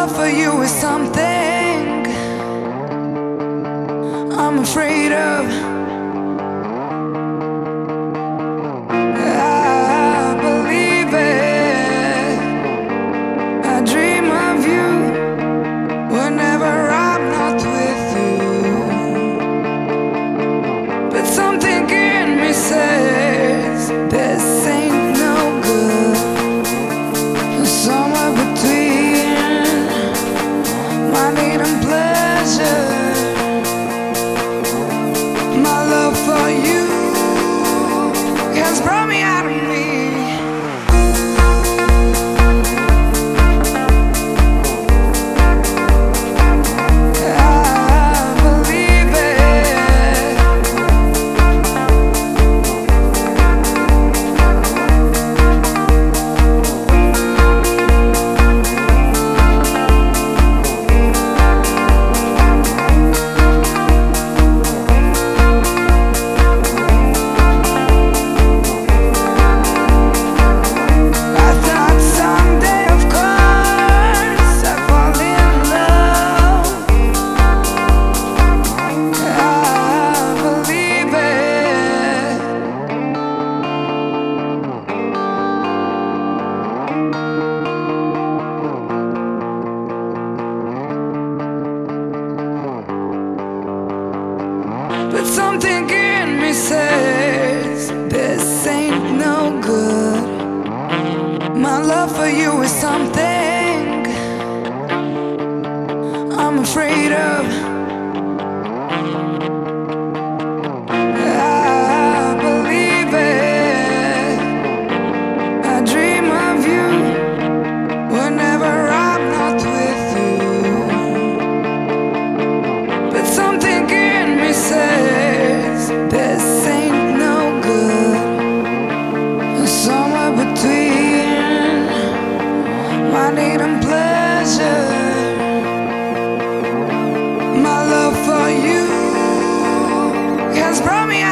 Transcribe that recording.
love for you is something I'm afraid of. I'm afraid of. I believe it. I dream of you whenever I'm not with you. But something in me says this ain't no good. Somewhere between my need and pleasure. promise.